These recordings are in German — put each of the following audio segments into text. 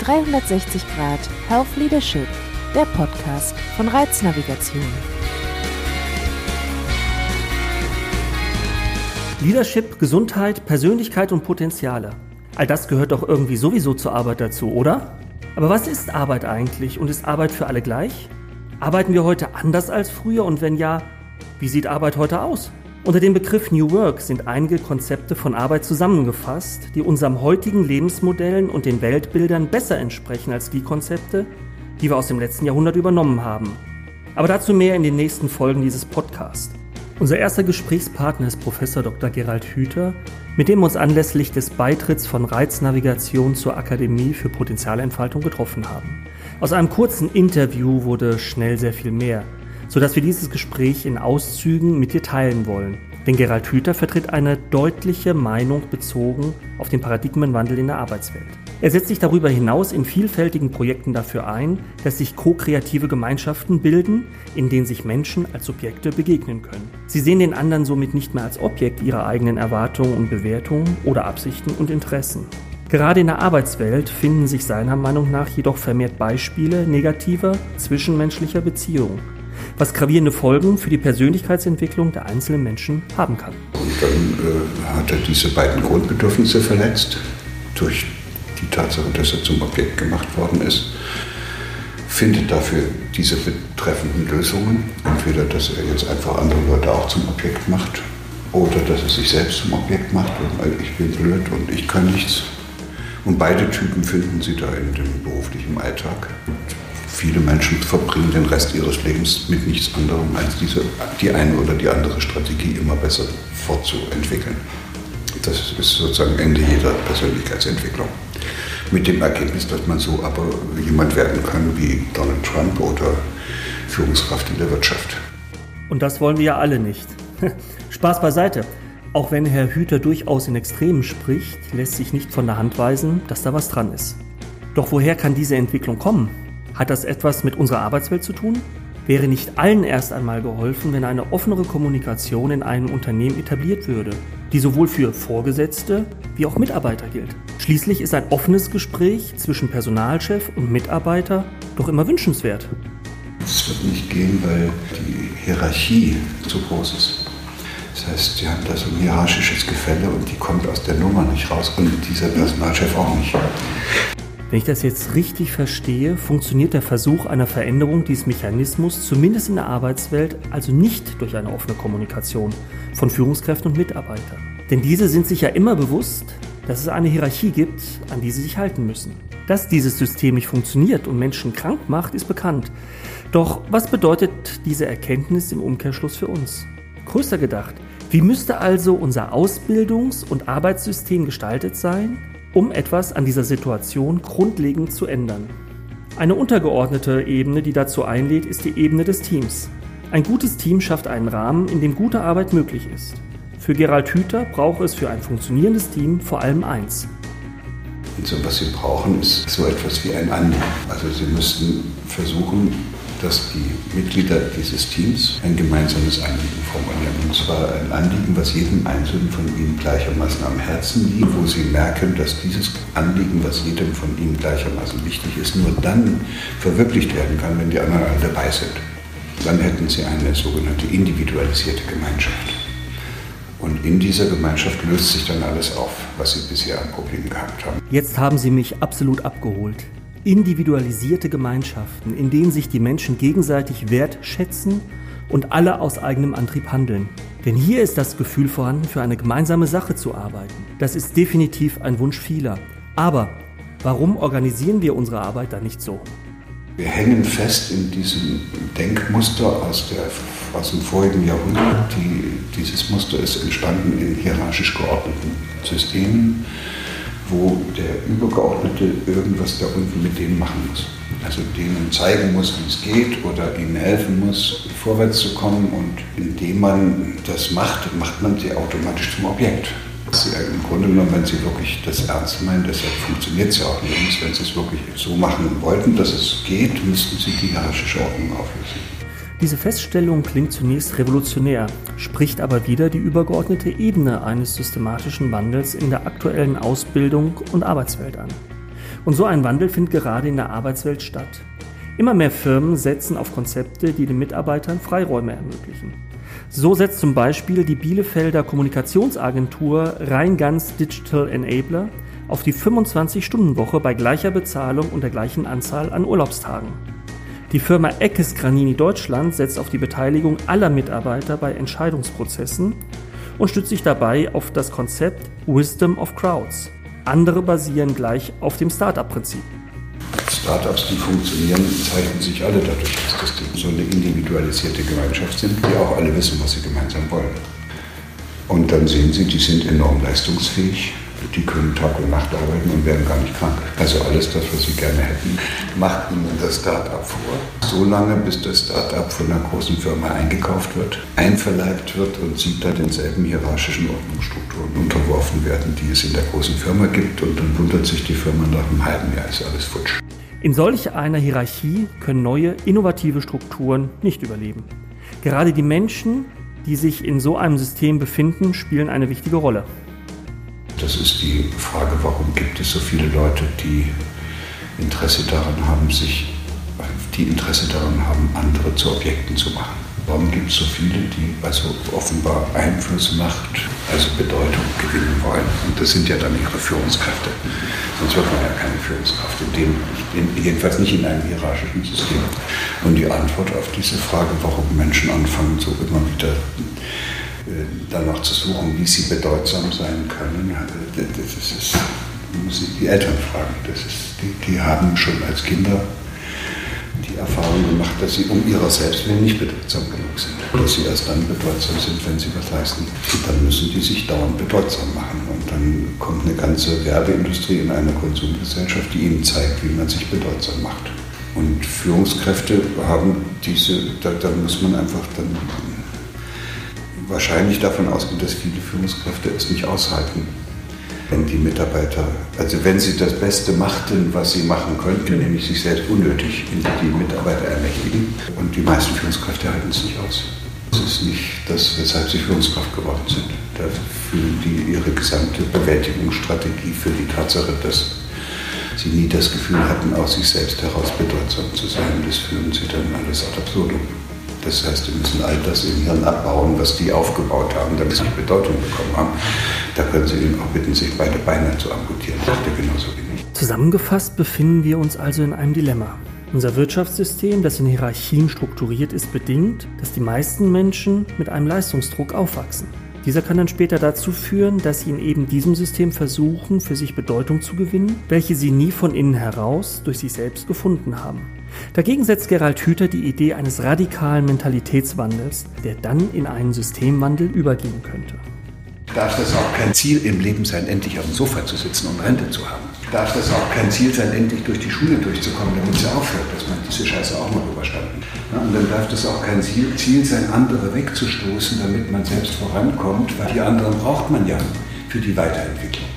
360 Grad Health Leadership, der Podcast von Reiznavigation. Leadership, Gesundheit, Persönlichkeit und Potenziale. All das gehört doch irgendwie sowieso zur Arbeit dazu, oder? Aber was ist Arbeit eigentlich und ist Arbeit für alle gleich? Arbeiten wir heute anders als früher und wenn ja, wie sieht Arbeit heute aus? Unter dem Begriff New Work sind einige Konzepte von Arbeit zusammengefasst, die unserem heutigen Lebensmodellen und den Weltbildern besser entsprechen als die Konzepte, die wir aus dem letzten Jahrhundert übernommen haben. Aber dazu mehr in den nächsten Folgen dieses Podcasts. Unser erster Gesprächspartner ist Professor Dr. Gerald Hüther, mit dem wir uns anlässlich des Beitritts von Reiznavigation zur Akademie für Potenzialentfaltung getroffen haben. Aus einem kurzen Interview wurde schnell sehr viel mehr sodass wir dieses Gespräch in Auszügen mit dir teilen wollen. Denn Gerald Hüther vertritt eine deutliche Meinung bezogen auf den Paradigmenwandel in der Arbeitswelt. Er setzt sich darüber hinaus in vielfältigen Projekten dafür ein, dass sich ko-kreative Gemeinschaften bilden, in denen sich Menschen als Subjekte begegnen können. Sie sehen den anderen somit nicht mehr als Objekt ihrer eigenen Erwartungen und Bewertungen oder Absichten und Interessen. Gerade in der Arbeitswelt finden sich seiner Meinung nach jedoch vermehrt Beispiele negativer zwischenmenschlicher Beziehungen was gravierende Folgen für die Persönlichkeitsentwicklung der einzelnen Menschen haben kann. Und dann äh, hat er diese beiden Grundbedürfnisse verletzt durch die Tatsache, dass er zum Objekt gemacht worden ist, findet dafür diese betreffenden Lösungen. Entweder, dass er jetzt einfach andere Leute auch zum Objekt macht oder dass er sich selbst zum Objekt macht und ich bin blöd und ich kann nichts. Und beide Typen finden Sie da in dem beruflichen Alltag. Und viele Menschen verbringen den Rest ihres Lebens mit nichts anderem, als diese, die eine oder die andere Strategie immer besser fortzuentwickeln. Das ist sozusagen Ende jeder Persönlichkeitsentwicklung. Mit dem Ergebnis, dass man so aber jemand werden kann wie Donald Trump oder Führungskraft in der Wirtschaft. Und das wollen wir ja alle nicht. Spaß beiseite. Auch wenn Herr Hüter durchaus in Extremen spricht, lässt sich nicht von der Hand weisen, dass da was dran ist. Doch woher kann diese Entwicklung kommen? Hat das etwas mit unserer Arbeitswelt zu tun? Wäre nicht allen erst einmal geholfen, wenn eine offenere Kommunikation in einem Unternehmen etabliert würde, die sowohl für Vorgesetzte wie auch Mitarbeiter gilt? Schließlich ist ein offenes Gespräch zwischen Personalchef und Mitarbeiter doch immer wünschenswert. Es wird nicht gehen, weil die Hierarchie zu groß ist. Das heißt, sie haben da so ein hierarchisches Gefälle und die kommt aus der Nummer nicht raus und dieser Personalchef auch nicht. Wenn ich das jetzt richtig verstehe, funktioniert der Versuch einer Veränderung dieses Mechanismus zumindest in der Arbeitswelt also nicht durch eine offene Kommunikation von Führungskräften und Mitarbeitern. Denn diese sind sich ja immer bewusst, dass es eine Hierarchie gibt, an die sie sich halten müssen. Dass dieses System nicht funktioniert und Menschen krank macht, ist bekannt. Doch was bedeutet diese Erkenntnis im Umkehrschluss für uns? Größer gedacht, wie müsste also unser Ausbildungs- und Arbeitssystem gestaltet sein, um etwas an dieser Situation grundlegend zu ändern. Eine untergeordnete Ebene, die dazu einlädt, ist die Ebene des Teams. Ein gutes Team schafft einen Rahmen, in dem gute Arbeit möglich ist. Für Gerald Hüther braucht es für ein funktionierendes Team vor allem eins. Und so, was Sie brauchen, ist so etwas wie ein Anliegen. Also Sie müssten versuchen, dass die Mitglieder dieses Teams ein gemeinsames Anliegen formulieren. Und zwar ein Anliegen, was jedem Einzelnen von ihnen gleichermaßen am Herzen liegt, wo sie merken, dass dieses Anliegen, was jedem von ihnen gleichermaßen wichtig ist, nur dann verwirklicht werden kann, wenn die anderen alle dabei sind. Dann hätten sie eine sogenannte individualisierte Gemeinschaft. Und in dieser Gemeinschaft löst sich dann alles auf, was Sie bisher an Problemen gehabt haben. Jetzt haben Sie mich absolut abgeholt individualisierte Gemeinschaften, in denen sich die Menschen gegenseitig wertschätzen und alle aus eigenem Antrieb handeln. Denn hier ist das Gefühl vorhanden, für eine gemeinsame Sache zu arbeiten. Das ist definitiv ein Wunsch vieler. Aber warum organisieren wir unsere Arbeit dann nicht so? Wir hängen fest in diesem Denkmuster aus, der, aus dem vorigen Jahrhundert. Die, dieses Muster ist entstanden in hierarchisch geordneten Systemen wo der Übergeordnete irgendwas da unten mit denen machen muss. Also denen zeigen muss, wie es geht oder ihnen helfen muss, vorwärts zu kommen. Und indem man das macht, macht man sie automatisch zum Objekt. Sie, Im Grunde genommen, wenn Sie wirklich das ernst meinen, deshalb funktioniert es ja auch nicht. Wenn Sie es wirklich so machen wollten, dass es geht, müssten Sie die hierarchische Ordnung auflösen. Diese Feststellung klingt zunächst revolutionär, spricht aber wieder die übergeordnete Ebene eines systematischen Wandels in der aktuellen Ausbildung und Arbeitswelt an. Und so ein Wandel findet gerade in der Arbeitswelt statt. Immer mehr Firmen setzen auf Konzepte, die den Mitarbeitern Freiräume ermöglichen. So setzt zum Beispiel die Bielefelder Kommunikationsagentur Rheingans Digital Enabler auf die 25-Stunden-Woche bei gleicher Bezahlung und der gleichen Anzahl an Urlaubstagen. Die Firma Eckes Granini Deutschland setzt auf die Beteiligung aller Mitarbeiter bei Entscheidungsprozessen und stützt sich dabei auf das Konzept Wisdom of Crowds. Andere basieren gleich auf dem Startup-Prinzip. Startups, die funktionieren, zeichnen sich alle dadurch aus, dass die so eine individualisierte Gemeinschaft sind, die auch alle wissen, was sie gemeinsam wollen. Und dann sehen Sie, die sind enorm leistungsfähig, die können Tag und Nacht arbeiten und werden gar nicht krank. Also alles das, was sie gerne hätten, macht ihnen das Start-up vor. So lange, bis das Start-up von einer großen Firma eingekauft wird, einverleibt wird und sie dann denselben hierarchischen Ordnungsstrukturen unterworfen werden, die es in der großen Firma gibt. Und dann wundert sich die Firma nach einem halben Jahr, ist alles futsch. In solch einer Hierarchie können neue, innovative Strukturen nicht überleben. Gerade die Menschen, die sich in so einem System befinden, spielen eine wichtige Rolle. Das ist die Frage, warum gibt es so viele Leute, die Interesse daran haben, sich, die Interesse daran haben, andere zu Objekten zu machen. Warum gibt es so viele, die also offenbar Einfluss, Macht, also Bedeutung gewinnen wollen? Und das sind ja dann ihre Führungskräfte. Sonst wird man ja keine Führungskraft, in dem, in, jedenfalls nicht in einem hierarchischen System. Und die Antwort auf diese Frage, warum Menschen anfangen, so immer wieder danach zu suchen, wie sie bedeutsam sein können, äh, das ist, muss ich die Eltern fragen. Das ist, die, die haben schon als Kinder die Erfahrung gemacht, dass sie um ihrer selbst willen nicht bedeutsam genug sind. Dass sie erst dann bedeutsam sind, wenn sie was leisten. Und dann müssen die sich dauernd bedeutsam machen. Und dann kommt eine ganze Werbeindustrie in einer Konsumgesellschaft, die ihnen zeigt, wie man sich bedeutsam macht. Und Führungskräfte haben diese, da, da muss man einfach dann wahrscheinlich davon ausgehen, dass viele Führungskräfte es nicht aushalten, wenn die Mitarbeiter, also wenn sie das Beste machten, was sie machen könnten, nämlich sich selbst unnötig in die Mitarbeiter ermächtigen. Und die meisten Führungskräfte halten es nicht aus. Das ist nicht das, weshalb sie Führungskraft geworden sind. Da fühlen die ihre gesamte Bewältigungsstrategie für die Tatsache, dass sie nie das Gefühl hatten, aus sich selbst heraus bedeutsam zu sein. Das führen sie dann alles ad absurdum. Das heißt, sie müssen all das im Hirn abbauen, was die aufgebaut haben, damit sie Bedeutung bekommen haben. Da können Sie ihn auch bitten, sich beide Beine zu amputieren. Das ist genauso wenig. Zusammengefasst befinden wir uns also in einem Dilemma. Unser Wirtschaftssystem, das in Hierarchien strukturiert ist, bedingt, dass die meisten Menschen mit einem Leistungsdruck aufwachsen. Dieser kann dann später dazu führen, dass sie in eben diesem System versuchen, für sich Bedeutung zu gewinnen, welche sie nie von innen heraus durch sich selbst gefunden haben. Dagegen setzt Gerald Hüther die Idee eines radikalen Mentalitätswandels, der dann in einen Systemwandel übergehen könnte. Darf das auch kein Ziel im Leben sein, endlich auf dem Sofa zu sitzen und Rente zu haben? Darf das auch kein Ziel sein, endlich durch die Schule durchzukommen, damit sie aufhört, dass man diese Scheiße auch mal überstanden ja, Und dann darf das auch kein Ziel, Ziel sein, andere wegzustoßen, damit man selbst vorankommt, weil die anderen braucht man ja für die Weiterentwicklung.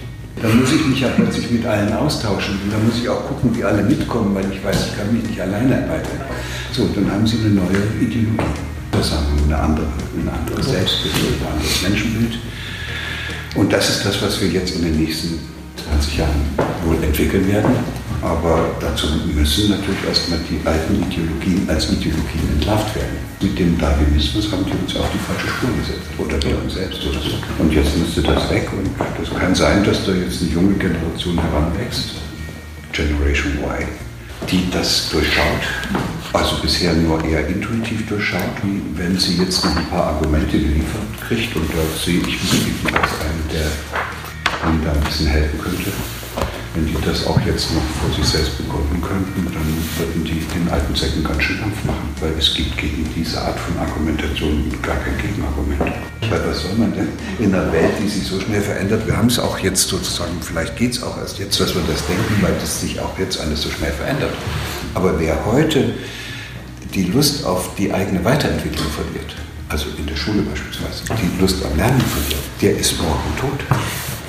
Dann muss ich mich ja plötzlich mit allen austauschen und dann muss ich auch gucken, wie alle mitkommen, weil ich weiß, ich kann mich nicht alleine weiterentwickeln. So, dann haben Sie eine neue Ideologie. Das haben eine andere, ein anderes Selbstbild, ein anderes Menschenbild. Und das ist das, was wir jetzt in den nächsten 20 Jahren wohl entwickeln werden. Aber dazu müssen natürlich erstmal die alten Ideologien als Ideologien entlarvt werden. Mit dem Darwinismus haben die uns auf die falsche Spur gesetzt. Oder wir uns selbst oder so. Und jetzt müsste das weg. Und das kann sein, dass da jetzt eine junge Generation heranwächst. Generation Y die das durchschaut, also bisher nur eher intuitiv durchschaut, wie wenn sie jetzt noch ein paar Argumente geliefert kriegt. Und da sehe ich mich als einen, der ihnen da ein bisschen helfen könnte. Wenn die das auch jetzt noch vor sich selbst begründen könnten, dann würden die den alten Säcken ganz schön Kampf machen, weil es gibt gegen diese Art von Argumentation gar kein Gegenargument. Weil was soll man denn in einer Welt, die sich so schnell verändert? Wir haben es auch jetzt sozusagen, vielleicht geht es auch erst jetzt, dass wir das denken, weil das sich auch jetzt alles so schnell verändert. Aber wer heute die Lust auf die eigene Weiterentwicklung verliert, also in der Schule beispielsweise, die Lust am Lernen verliert, der ist morgen tot.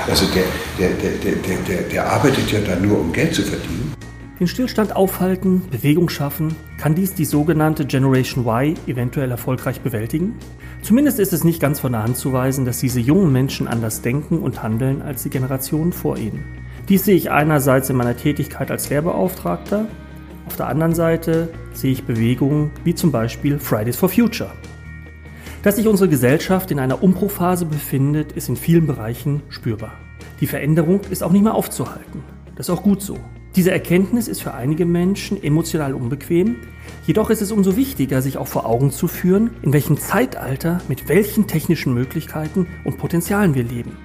Also der, der, der, der, der, arbeitet ja da nur, um Geld zu verdienen. Den Stillstand aufhalten, Bewegung schaffen, kann dies die sogenannte Generation Y eventuell erfolgreich bewältigen? Zumindest ist es nicht ganz von der Hand zu weisen, dass diese jungen Menschen anders denken und handeln als die Generationen vor ihnen. Dies sehe ich einerseits in meiner Tätigkeit als Lehrbeauftragter, auf der anderen Seite sehe ich Bewegungen wie zum Beispiel Fridays for Future. Dass sich unsere Gesellschaft in einer Umbruchphase befindet, ist in vielen Bereichen spürbar. Die Veränderung ist auch nicht mehr aufzuhalten. Das ist auch gut so. Diese Erkenntnis ist für einige Menschen emotional unbequem, jedoch ist es umso wichtiger, sich auch vor Augen zu führen, in welchem Zeitalter, mit welchen technischen Möglichkeiten und Potenzialen wir leben.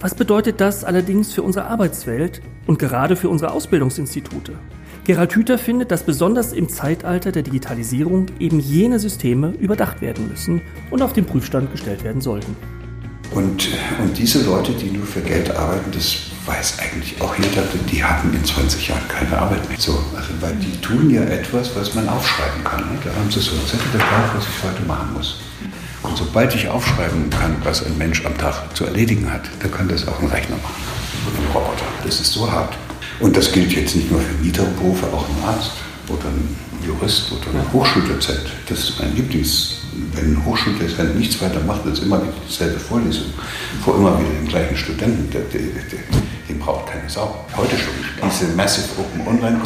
Was bedeutet das allerdings für unsere Arbeitswelt und gerade für unsere Ausbildungsinstitute? Gerald Hüther findet, dass besonders im Zeitalter der Digitalisierung eben jene Systeme überdacht werden müssen und auf den Prüfstand gestellt werden sollten. Und, und diese Leute, die nur für Geld arbeiten, das weiß eigentlich auch jeder, die haben in 20 Jahren keine Arbeit mehr. So, also, weil die tun ja etwas, was man aufschreiben kann. Ne? Da haben sie so ein Zettel drauf, was ich heute machen muss. Und sobald ich aufschreiben kann, was ein Mensch am Tag zu erledigen hat, dann kann das auch ein Rechner machen. Ein Roboter. Das ist so hart. Und das gilt jetzt nicht nur für niedere Berufe, auch ein Arzt oder ein Jurist oder ein Hochschuldozent. Das ist mein Lieblings. Wenn ein Hochschuldozent nichts weiter macht, als immer wieder dieselbe Vorlesung, vor immer wieder den gleichen Studenten, der, der, der, den braucht keine Sau. Heute schon. Diese Massive Open Online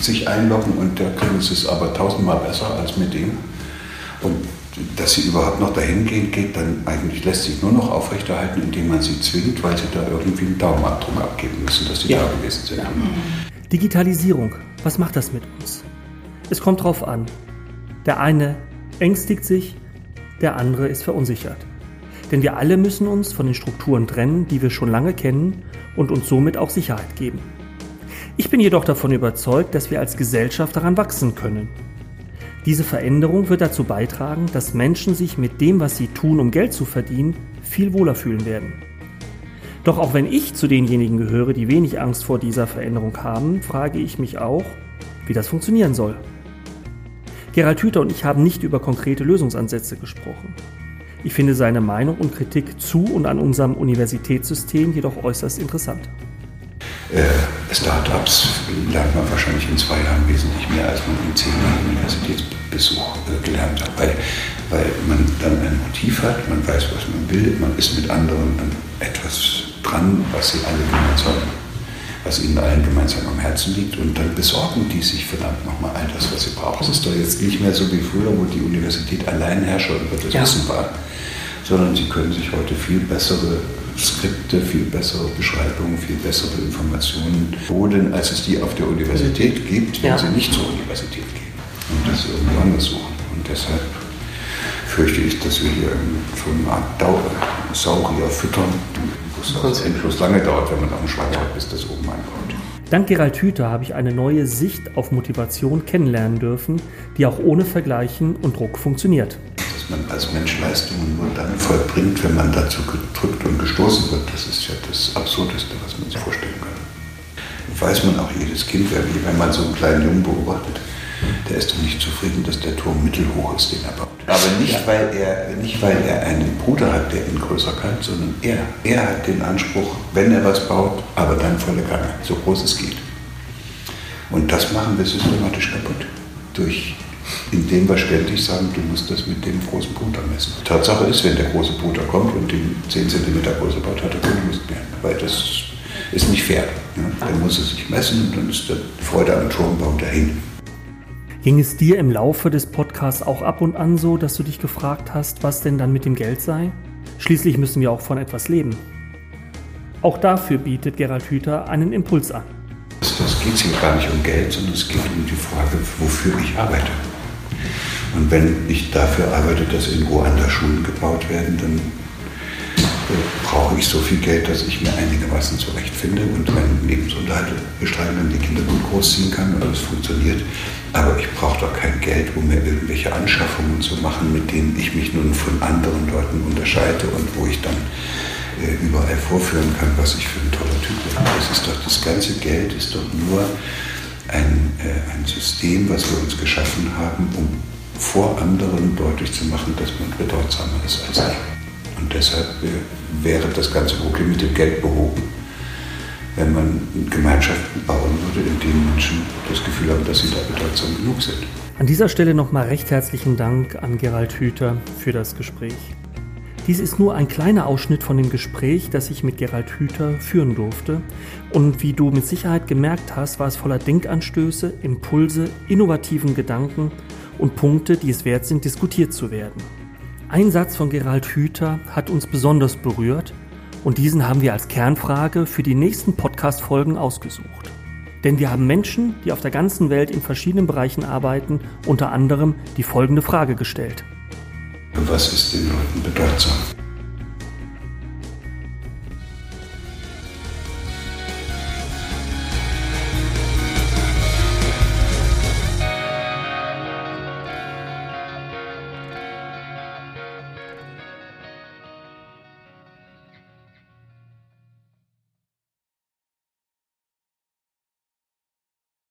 sich einloggen und der kann es aber tausendmal besser als mit dem. Und dass sie überhaupt noch dahin gehen, geht dann eigentlich lässt sich nur noch aufrechterhalten, indem man sie zwingt, weil sie da irgendwie einen Daumenabdruck abgeben müssen, dass sie ja. da gewesen sind. Ja. Digitalisierung, was macht das mit uns? Es kommt drauf an. Der eine ängstigt sich, der andere ist verunsichert. Denn wir alle müssen uns von den Strukturen trennen, die wir schon lange kennen und uns somit auch Sicherheit geben. Ich bin jedoch davon überzeugt, dass wir als Gesellschaft daran wachsen können diese Veränderung wird dazu beitragen, dass Menschen sich mit dem, was sie tun, um Geld zu verdienen, viel wohler fühlen werden. Doch auch wenn ich zu denjenigen gehöre, die wenig Angst vor dieser Veränderung haben, frage ich mich auch, wie das funktionieren soll. Gerald Hüther und ich haben nicht über konkrete Lösungsansätze gesprochen. Ich finde seine Meinung und Kritik zu und an unserem Universitätssystem jedoch äußerst interessant. Äh, Startups lernt man wahrscheinlich in zwei Jahren wesentlich mehr, als man in zehn Jahren Universitätsbesuch äh, gelernt hat, weil, weil man dann ein Motiv hat, man weiß, was man will, man ist mit anderen an etwas dran, was sie alle gemeinsam, was ihnen allen gemeinsam am Herzen liegt und dann besorgen die sich verdammt nochmal all das, was sie brauchen. Es ist doch jetzt nicht mehr so wie früher, wo die Universität Alleinherrscher über das ja. Wissen war, sondern sie können sich heute viel bessere Skripte, viel bessere Beschreibungen, viel bessere Informationen holen, als es die auf der Universität gibt, wenn ja. sie nicht zur Universität gehen und das irgendwo anders suchen. Und deshalb fürchte ich, dass wir hier so eine Art Dauer, Saurier füttern, wo es endlos lange dauert, wenn man auf dem Schwein hat, bis das oben ankommt. Dank Gerald Hüther habe ich eine neue Sicht auf Motivation kennenlernen dürfen, die auch ohne Vergleichen und Druck funktioniert man als Mensch Leistungen nur dann vollbringt, wenn man dazu gedrückt und gestoßen wird. Das ist ja das Absurdeste, was man sich vorstellen kann. Weiß man auch jedes Kind, wenn man so einen kleinen Jungen beobachtet, der ist doch nicht zufrieden, dass der Turm mittelhoch ist, den er baut. Aber nicht, weil er, nicht, weil er einen Bruder hat, der ihn größer kann, sondern er. Er hat den Anspruch, wenn er was baut, aber dann volle Kanne, so groß es geht. Und das machen wir systematisch kaputt. Durch indem wir ständig sagen, du musst das mit dem großen Puter messen. Tatsache ist, wenn der große Puter kommt und den 10 cm größer baut, hat er keine Lust mehr. Weil das ist nicht fair. Ja? Dann muss er sich messen und dann ist die Freude am Turmbau dahin. Ging es dir im Laufe des Podcasts auch ab und an so, dass du dich gefragt hast, was denn dann mit dem Geld sei? Schließlich müssen wir auch von etwas leben. Auch dafür bietet Gerald Hüther einen Impuls an. Es geht hier gar nicht um Geld, sondern es geht um die Frage, wofür ich arbeite. Und wenn ich dafür arbeite, dass in Ruanda Schulen gebaut werden, dann äh, brauche ich so viel Geld, dass ich mir einigermaßen zurechtfinde und meinen Lebensunterhalt bestreiten und die Kinder gut großziehen kann und alles funktioniert. Aber ich brauche doch kein Geld, um mir irgendwelche Anschaffungen zu machen, mit denen ich mich nun von anderen Leuten unterscheide und wo ich dann äh, überall vorführen kann, was ich für ein toller Typ bin. Das ist doch das ganze Geld ist doch nur ein, äh, ein System, was wir uns geschaffen haben, um vor anderen deutlich zu machen, dass man bedeutsamer ist als ich. Und deshalb äh, wäre das ganze Problem mit dem Geld behoben, wenn man Gemeinschaften bauen würde, in denen Menschen das Gefühl haben, dass sie da bedeutsam genug sind. An dieser Stelle nochmal recht herzlichen Dank an Gerald Hüther für das Gespräch. Dies ist nur ein kleiner Ausschnitt von dem Gespräch, das ich mit Gerald Hüther führen durfte. Und wie du mit Sicherheit gemerkt hast, war es voller Denkanstöße, Impulse, innovativen Gedanken und Punkte, die es wert sind, diskutiert zu werden. Ein Satz von Gerald Hüther hat uns besonders berührt und diesen haben wir als Kernfrage für die nächsten Podcast-Folgen ausgesucht. Denn wir haben Menschen, die auf der ganzen Welt in verschiedenen Bereichen arbeiten, unter anderem die folgende Frage gestellt. Was ist den Leuten bedeutsam?